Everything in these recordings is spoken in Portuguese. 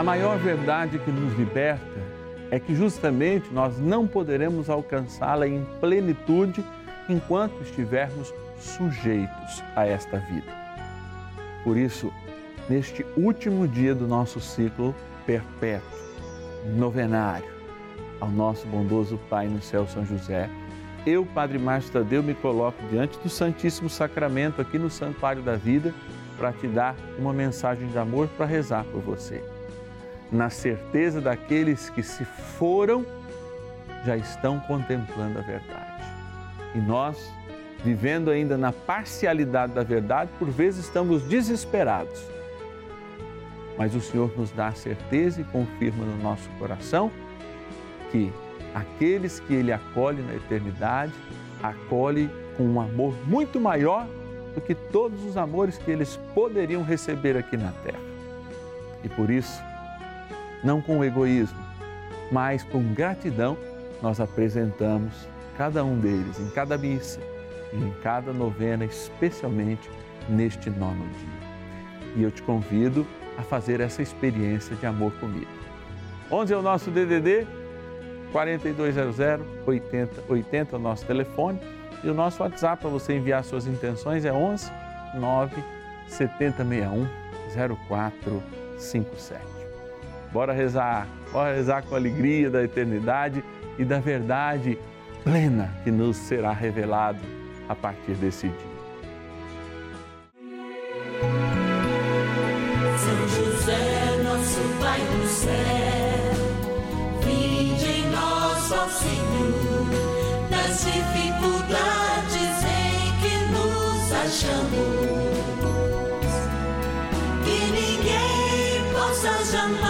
a maior verdade que nos liberta é que justamente nós não poderemos alcançá-la em plenitude enquanto estivermos sujeitos a esta vida. Por isso, neste último dia do nosso ciclo perpétuo, novenário, ao nosso bondoso Pai no céu, São José, eu, Padre Márcio Tadeu, me coloco diante do Santíssimo Sacramento aqui no Santuário da Vida para te dar uma mensagem de amor para rezar por você. Na certeza daqueles que se foram, já estão contemplando a verdade. E nós, vivendo ainda na parcialidade da verdade, por vezes estamos desesperados. Mas o Senhor nos dá a certeza e confirma no nosso coração que aqueles que Ele acolhe na eternidade, acolhe com um amor muito maior do que todos os amores que eles poderiam receber aqui na terra. E por isso, não com egoísmo, mas com gratidão, nós apresentamos cada um deles em cada missa e em cada novena, especialmente neste nono dia. E eu te convido a fazer essa experiência de amor comigo. 11 é o nosso DDD 4200 8080 é o nosso telefone e o nosso WhatsApp para você enviar suas intenções é 11 9 7061 0457. Bora rezar, bora rezar com alegria da eternidade e da verdade plena que nos será revelado a partir desse dia. São José, nosso Pai do céu, vinde em nós, ó Senhor, nas dificuldades em que nos achamos. Que ninguém possa jamais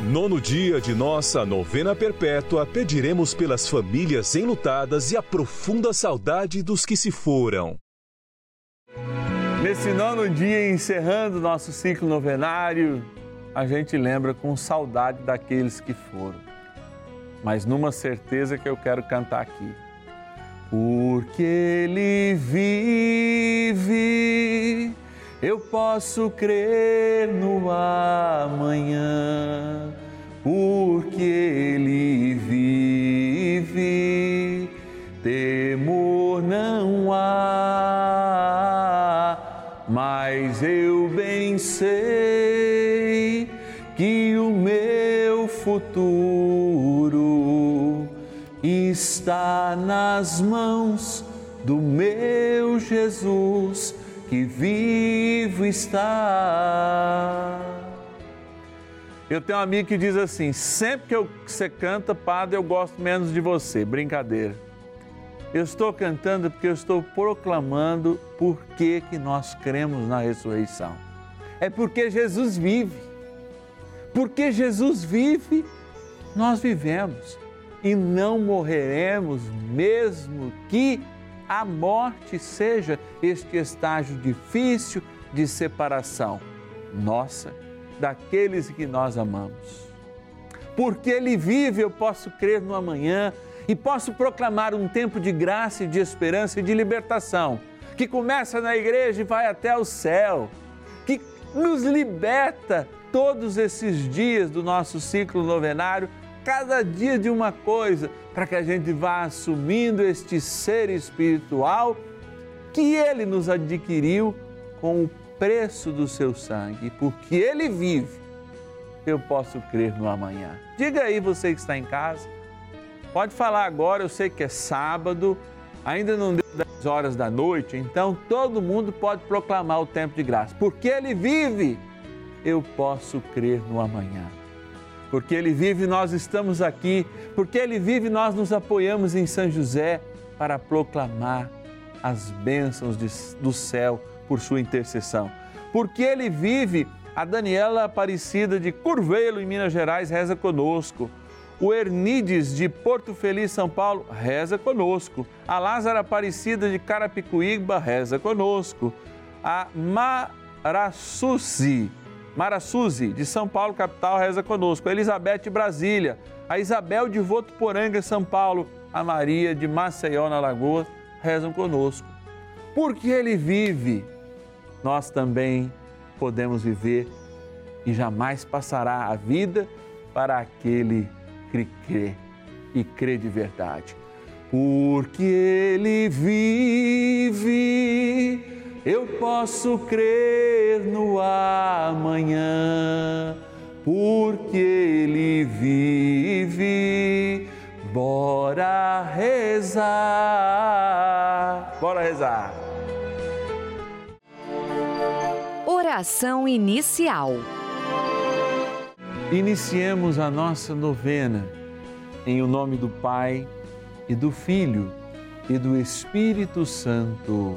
Nono dia de nossa novena perpétua, pediremos pelas famílias enlutadas e a profunda saudade dos que se foram. Nesse nono dia, encerrando nosso ciclo novenário, a gente lembra com saudade daqueles que foram. Mas numa certeza que eu quero cantar aqui. Porque Ele vive eu posso crer no amanhã, porque Ele vive, temor não há, mas eu bem sei que o meu futuro está nas mãos do meu Jesus que vivo está. Eu tenho um amigo que diz assim: sempre que eu, você canta, padre, eu gosto menos de você. Brincadeira. Eu estou cantando porque eu estou proclamando por que nós cremos na ressurreição. É porque Jesus vive. Porque Jesus vive, nós vivemos. E não morreremos, mesmo que a morte seja este estágio difícil de separação nossa daqueles que nós amamos. Porque Ele vive, eu posso crer no amanhã e posso proclamar um tempo de graça e de esperança e de libertação, que começa na igreja e vai até o céu, que nos liberta todos esses dias do nosso ciclo novenário, cada dia de uma coisa, para que a gente vá assumindo este ser espiritual que Ele nos adquiriu com o preço do seu sangue, porque Ele vive, eu posso crer no amanhã. Diga aí você que está em casa, pode falar agora, eu sei que é sábado, ainda não deu 10 horas da noite, então todo mundo pode proclamar o tempo de graça, porque Ele vive, eu posso crer no amanhã. Porque Ele vive, nós estamos aqui, porque Ele vive, nós nos apoiamos em São José para proclamar as bênçãos de, do céu por sua intercessão. Porque Ele vive, a Daniela Aparecida de Curvelo, em Minas Gerais, reza conosco. O Ernides de Porto Feliz, São Paulo, reza conosco. A Lázara Aparecida de Carapicuíba, reza conosco. A Marassuzi, Marassuzi de São Paulo, capital, reza conosco. A Elizabeth Brasília. A Isabel de Votuporanga, São Paulo. A Maria de Maceió, na Lagoa, rezam conosco. Porque Ele vive, nós também podemos viver e jamais passará a vida para aquele que crê e crê de verdade. Porque Ele vive, eu posso crer no amanhã. Porque Ele vive, bora rezar. Bora rezar. Oração inicial. Iniciemos a nossa novena em o nome do Pai e do Filho e do Espírito Santo.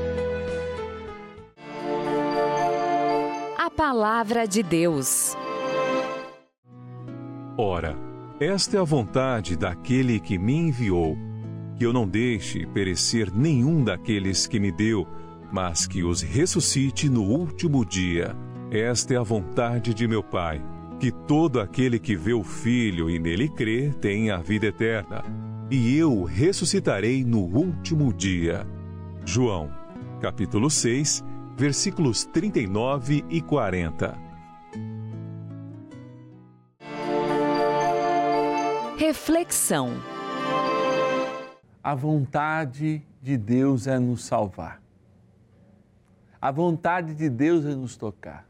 Palavra de Deus. Ora, esta é a vontade daquele que me enviou, que eu não deixe perecer nenhum daqueles que me deu, mas que os ressuscite no último dia. Esta é a vontade de meu Pai que todo aquele que vê o Filho e nele crê tenha a vida eterna, e eu o ressuscitarei no último dia. João, capítulo 6, versículos 39 e 40. Reflexão. A vontade de Deus é nos salvar. A vontade de Deus é nos tocar.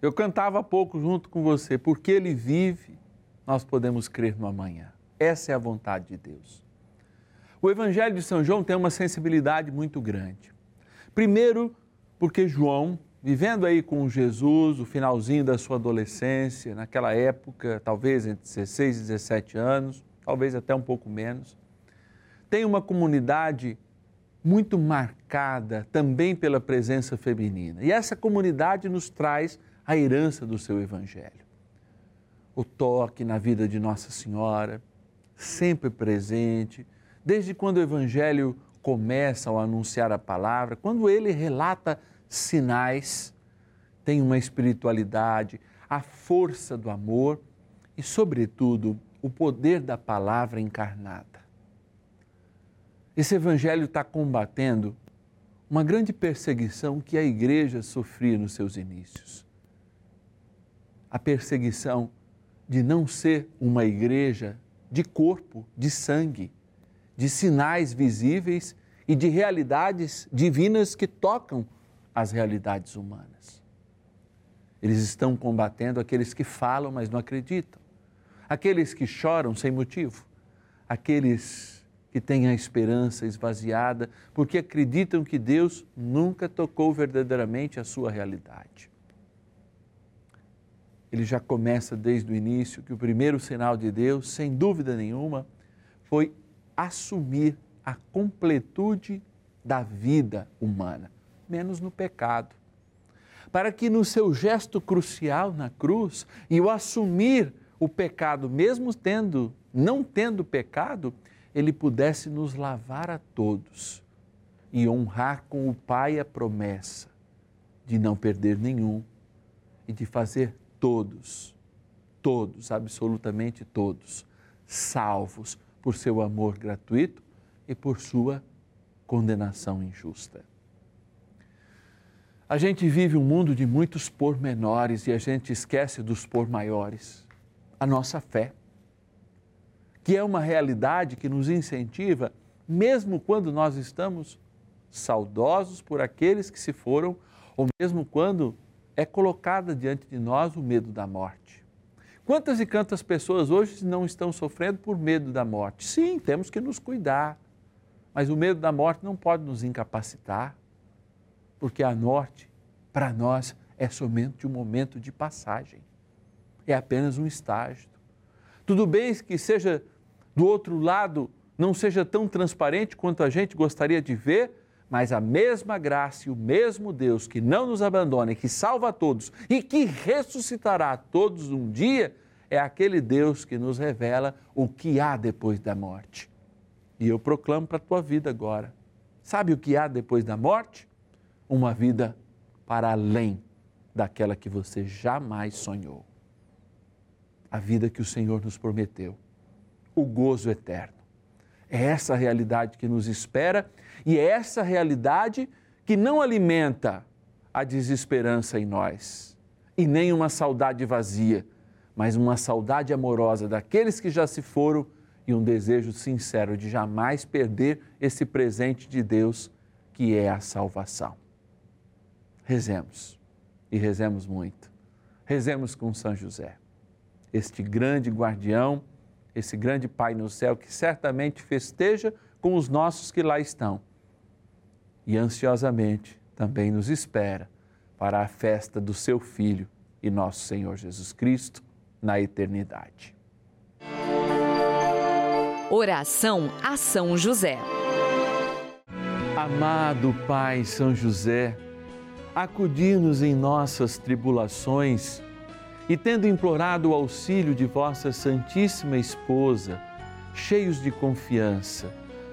Eu cantava há pouco junto com você, porque Ele vive, nós podemos crer no amanhã. Essa é a vontade de Deus. O Evangelho de São João tem uma sensibilidade muito grande. Primeiro, porque João, vivendo aí com Jesus, o finalzinho da sua adolescência, naquela época, talvez entre 16 e 17 anos, talvez até um pouco menos, tem uma comunidade muito marcada também pela presença feminina. E essa comunidade nos traz a herança do seu Evangelho. O toque na vida de Nossa Senhora, sempre presente, desde quando o Evangelho começa ao anunciar a palavra, quando ele relata sinais, tem uma espiritualidade, a força do amor e, sobretudo, o poder da palavra encarnada. Esse Evangelho está combatendo uma grande perseguição que a igreja sofria nos seus inícios. A perseguição de não ser uma igreja de corpo, de sangue, de sinais visíveis e de realidades divinas que tocam as realidades humanas. Eles estão combatendo aqueles que falam, mas não acreditam, aqueles que choram sem motivo, aqueles que têm a esperança esvaziada porque acreditam que Deus nunca tocou verdadeiramente a sua realidade. Ele já começa desde o início que o primeiro sinal de Deus, sem dúvida nenhuma, foi assumir a completude da vida humana, menos no pecado. Para que no seu gesto crucial na cruz e o assumir o pecado, mesmo tendo, não tendo pecado, ele pudesse nos lavar a todos e honrar com o Pai a promessa de não perder nenhum e de fazer todos, todos, absolutamente todos, salvos por seu amor gratuito e por sua condenação injusta. A gente vive um mundo de muitos pormenores e a gente esquece dos por maiores. A nossa fé, que é uma realidade que nos incentiva, mesmo quando nós estamos saudosos por aqueles que se foram, ou mesmo quando é colocada diante de nós o medo da morte. Quantas e quantas pessoas hoje não estão sofrendo por medo da morte? Sim, temos que nos cuidar, mas o medo da morte não pode nos incapacitar, porque a morte, para nós, é somente um momento de passagem, é apenas um estágio. Tudo bem que seja do outro lado, não seja tão transparente quanto a gente gostaria de ver, mas a mesma graça e o mesmo Deus que não nos abandona e que salva a todos e que ressuscitará a todos um dia, é aquele Deus que nos revela o que há depois da morte. E eu proclamo para a tua vida agora. Sabe o que há depois da morte? Uma vida para além daquela que você jamais sonhou. A vida que o Senhor nos prometeu. O gozo eterno. É essa realidade que nos espera e é essa realidade que não alimenta a desesperança em nós e nem uma saudade vazia, mas uma saudade amorosa daqueles que já se foram e um desejo sincero de jamais perder esse presente de Deus que é a salvação. Rezemos e rezemos muito. Rezemos com São José, este grande guardião, esse grande Pai no céu que certamente festeja com os nossos que lá estão e ansiosamente também nos espera para a festa do seu Filho e nosso Senhor Jesus Cristo na eternidade. Oração a São José. Amado Pai São José, acudir-nos em nossas tribulações e, tendo implorado o auxílio de vossa Santíssima Esposa, cheios de confiança,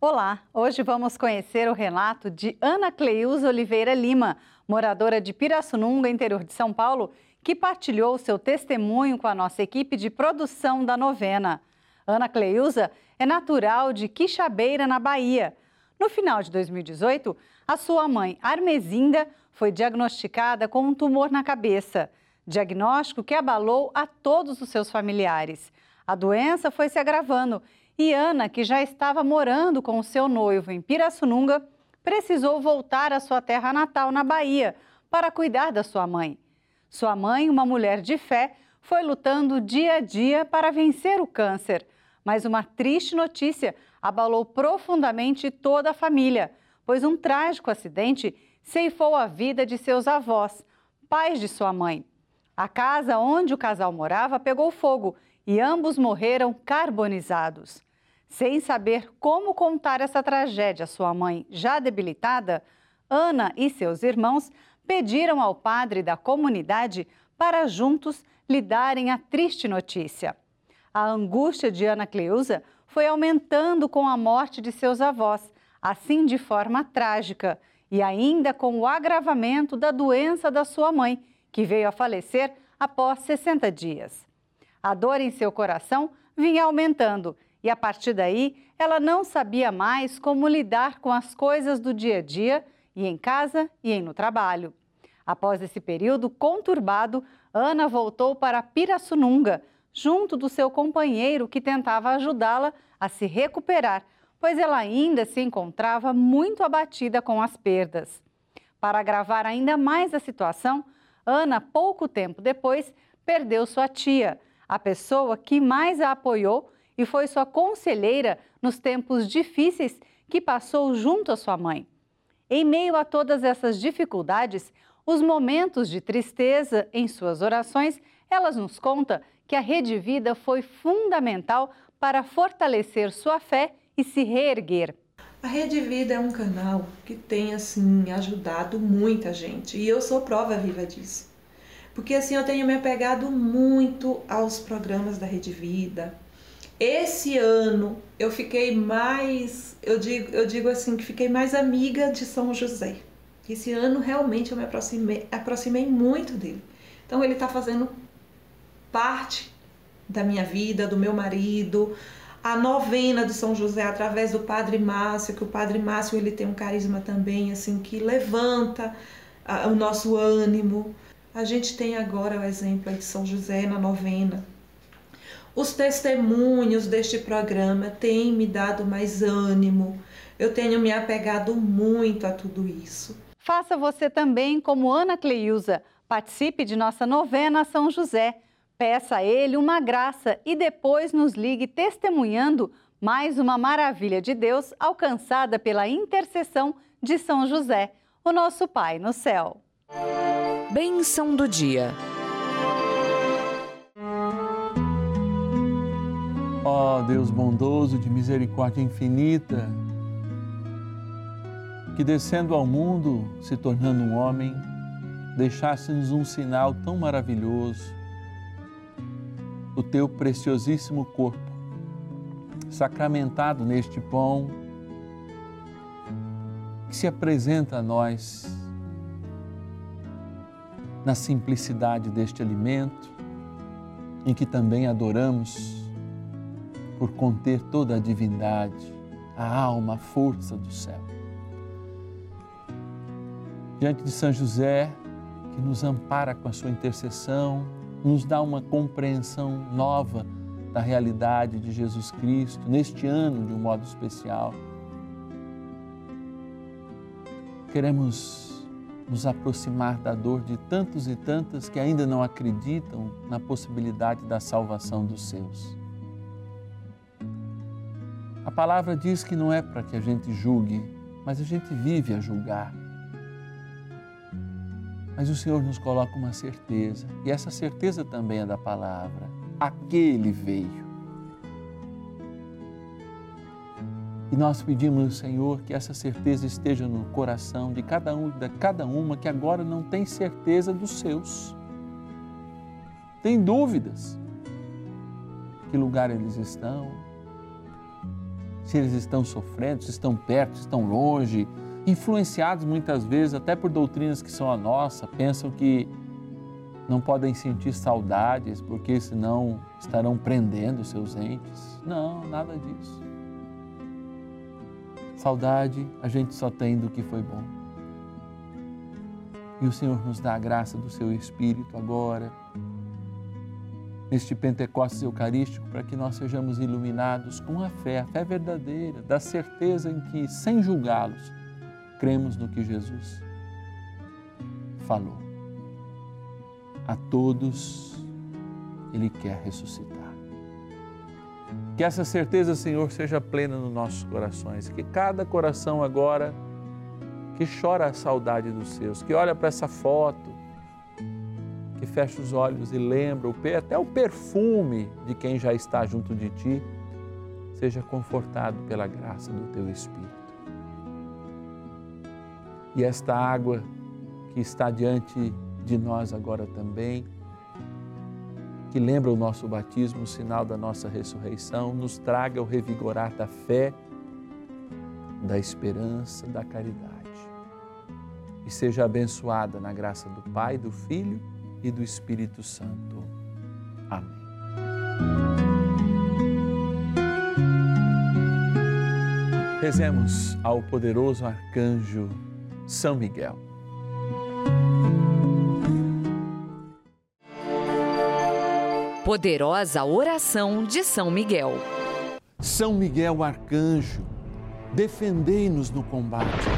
Olá, hoje vamos conhecer o relato de Ana Cleusa Oliveira Lima, moradora de Pirassununga, interior de São Paulo, que partilhou seu testemunho com a nossa equipe de produção da novena. Ana Cleusa é natural de Quixabeira, na Bahia. No final de 2018, a sua mãe, Armezinda, foi diagnosticada com um tumor na cabeça, diagnóstico que abalou a todos os seus familiares. A doença foi se agravando e Ana, que já estava morando com o seu noivo em Pirassununga, precisou voltar à sua terra natal, na Bahia, para cuidar da sua mãe. Sua mãe, uma mulher de fé, foi lutando dia a dia para vencer o câncer. Mas uma triste notícia abalou profundamente toda a família, pois um trágico acidente ceifou a vida de seus avós, pais de sua mãe. A casa onde o casal morava pegou fogo e ambos morreram carbonizados. Sem saber como contar essa tragédia à sua mãe, já debilitada, Ana e seus irmãos pediram ao padre da comunidade para juntos lhe darem a triste notícia. A angústia de Ana Cleusa foi aumentando com a morte de seus avós, assim de forma trágica, e ainda com o agravamento da doença da sua mãe, que veio a falecer após 60 dias. A dor em seu coração vinha aumentando e a partir daí ela não sabia mais como lidar com as coisas do dia a dia e em casa e no trabalho. Após esse período conturbado, Ana voltou para Pirassununga, junto do seu companheiro que tentava ajudá-la a se recuperar, pois ela ainda se encontrava muito abatida com as perdas. Para agravar ainda mais a situação, Ana, pouco tempo depois, perdeu sua tia, a pessoa que mais a apoiou e foi sua conselheira nos tempos difíceis que passou junto à sua mãe. Em meio a todas essas dificuldades, os momentos de tristeza em suas orações, elas nos conta que a Rede Vida foi fundamental para fortalecer sua fé e se reerguer. A Rede Vida é um canal que tem assim ajudado muita gente e eu sou prova viva disso. Porque assim eu tenho me apegado muito aos programas da Rede Vida, esse ano eu fiquei mais, eu digo, eu digo assim, que fiquei mais amiga de São José. Esse ano realmente eu me aproximei, aproximei muito dele. Então ele está fazendo parte da minha vida, do meu marido, a novena de São José através do Padre Márcio, que o Padre Márcio ele tem um carisma também assim que levanta o nosso ânimo. A gente tem agora o exemplo de São José na novena, os testemunhos deste programa têm me dado mais ânimo. Eu tenho me apegado muito a tudo isso. Faça você também como Ana Cleusa. Participe de nossa novena São José. Peça a ele uma graça e depois nos ligue testemunhando mais uma maravilha de Deus alcançada pela intercessão de São José, o nosso Pai no céu. Bênção do dia. Ó oh, Deus bondoso de misericórdia infinita, que descendo ao mundo, se tornando um homem, deixasse-nos um sinal tão maravilhoso o teu preciosíssimo corpo, sacramentado neste pão, que se apresenta a nós na simplicidade deste alimento, em que também adoramos por conter toda a divindade, a alma, a força do céu. Diante de São José, que nos ampara com a sua intercessão, nos dá uma compreensão nova da realidade de Jesus Cristo neste ano de um modo especial. Queremos nos aproximar da dor de tantos e tantas que ainda não acreditam na possibilidade da salvação dos seus. Palavra diz que não é para que a gente julgue, mas a gente vive a julgar. Mas o Senhor nos coloca uma certeza, e essa certeza também é da palavra. Aquele veio. E nós pedimos, Senhor, que essa certeza esteja no coração de cada um, de cada uma que agora não tem certeza dos seus. Tem dúvidas. Que lugar eles estão? Se eles estão sofrendo, se estão perto, se estão longe, influenciados muitas vezes até por doutrinas que são a nossa, pensam que não podem sentir saudades porque senão estarão prendendo seus entes. Não, nada disso. Saudade a gente só tem do que foi bom. E o Senhor nos dá a graça do seu Espírito agora, neste Pentecostes Eucarístico, para que nós sejamos iluminados com a fé, a fé verdadeira, da certeza em que, sem julgá-los, cremos no que Jesus falou. A todos Ele quer ressuscitar. Que essa certeza, Senhor, seja plena nos nossos corações. Que cada coração agora que chora a saudade dos seus, que olha para essa foto, que fecha os olhos e lembra até o perfume de quem já está junto de ti, seja confortado pela graça do teu Espírito. E esta água que está diante de nós agora também, que lembra o nosso batismo, o sinal da nossa ressurreição, nos traga o revigorar da fé, da esperança, da caridade. E seja abençoada na graça do Pai, do Filho e do Espírito Santo. Amém. Rezemos ao poderoso arcanjo São Miguel. Poderosa oração de São Miguel. São Miguel arcanjo, defendei-nos no combate.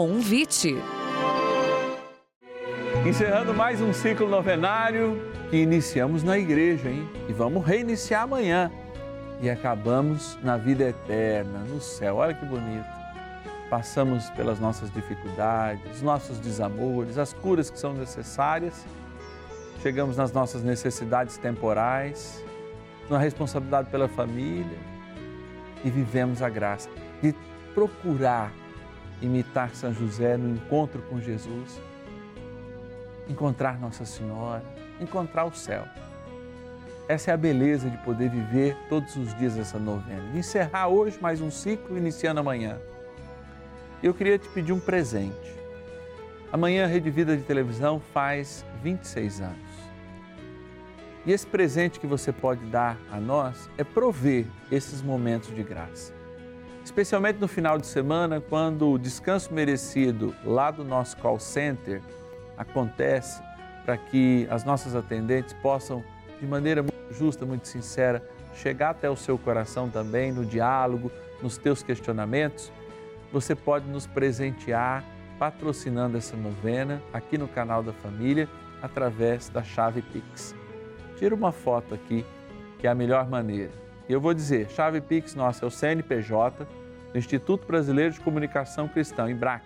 Convite. Encerrando mais um ciclo novenário que iniciamos na igreja, hein? E vamos reiniciar amanhã. E acabamos na vida eterna, no céu. Olha que bonito passamos pelas nossas dificuldades, nossos desamores, as curas que são necessárias, chegamos nas nossas necessidades temporais, na responsabilidade pela família e vivemos a graça de procurar imitar São José no encontro com Jesus, encontrar Nossa Senhora, encontrar o céu. Essa é a beleza de poder viver todos os dias essa novena, de encerrar hoje mais um ciclo, iniciando amanhã eu queria te pedir um presente. Amanhã a Rede Vida de Televisão faz 26 anos. E esse presente que você pode dar a nós é prover esses momentos de graça. Especialmente no final de semana, quando o descanso merecido lá do nosso call center acontece para que as nossas atendentes possam, de maneira muito justa, muito sincera, chegar até o seu coração também no diálogo, nos teus questionamentos você pode nos presentear patrocinando essa novena aqui no canal da família através da chave Pix. Tira uma foto aqui que é a melhor maneira. E eu vou dizer, chave Pix nossa é o CNPJ, do Instituto Brasileiro de Comunicação Cristã, IBRAC.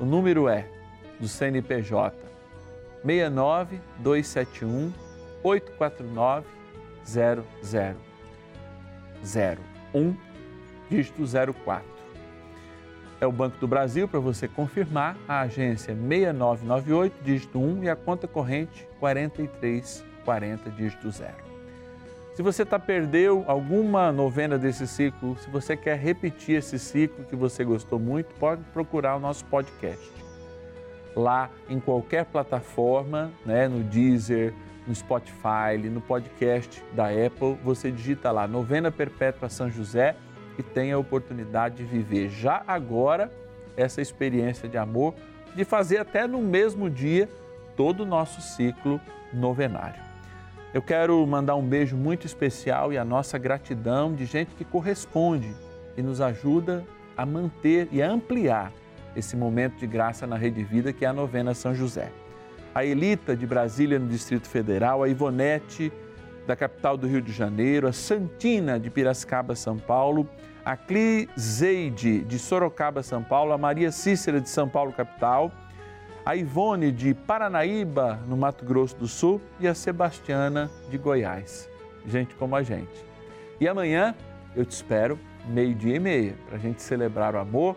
O número é do CNPJ 69 271 849 0001, dígito 04. É o Banco do Brasil, para você confirmar, a agência 6998, dígito 1 e a conta corrente 4340, dígito 0. Se você está perdeu alguma novena desse ciclo, se você quer repetir esse ciclo que você gostou muito, pode procurar o nosso podcast. Lá em qualquer plataforma, né, no Deezer, no Spotify, no podcast da Apple, você digita lá Novena Perpétua São José e tem a oportunidade de viver já agora essa experiência de amor, de fazer até no mesmo dia todo o nosso ciclo novenário. Eu quero mandar um beijo muito especial e a nossa gratidão de gente que corresponde e nos ajuda a manter e a ampliar esse momento de graça na Rede Vida que é a novena São José. A Elita de Brasília, no Distrito Federal, a Ivonete, da capital do Rio de Janeiro, a Santina de Piracicaba, São Paulo, a Clizeide de Sorocaba, São Paulo, a Maria Cícera de São Paulo, capital, a Ivone de Paranaíba, no Mato Grosso do Sul, e a Sebastiana de Goiás. Gente como a gente. E amanhã eu te espero, meio-dia e meia, para a gente celebrar o amor.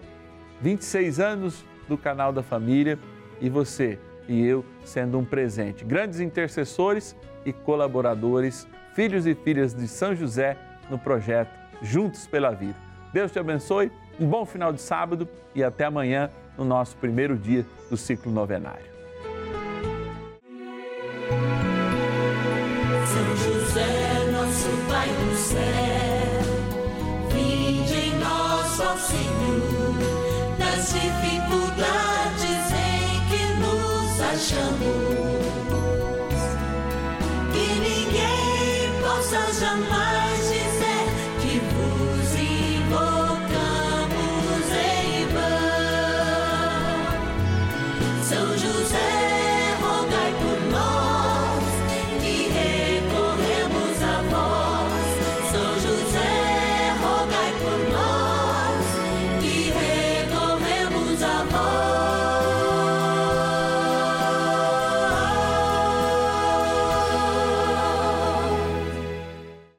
26 anos do canal da família e você e eu sendo um presente. Grandes intercessores e colaboradores, filhos e filhas de São José no projeto Juntos pela Vida. Deus te abençoe, um bom final de sábado e até amanhã no nosso primeiro dia do ciclo novenário. São José, nosso Pai do céu, vinde em nós, ó Senhor, nas dificuldades em que nos achamos. Que ninguém possa jamais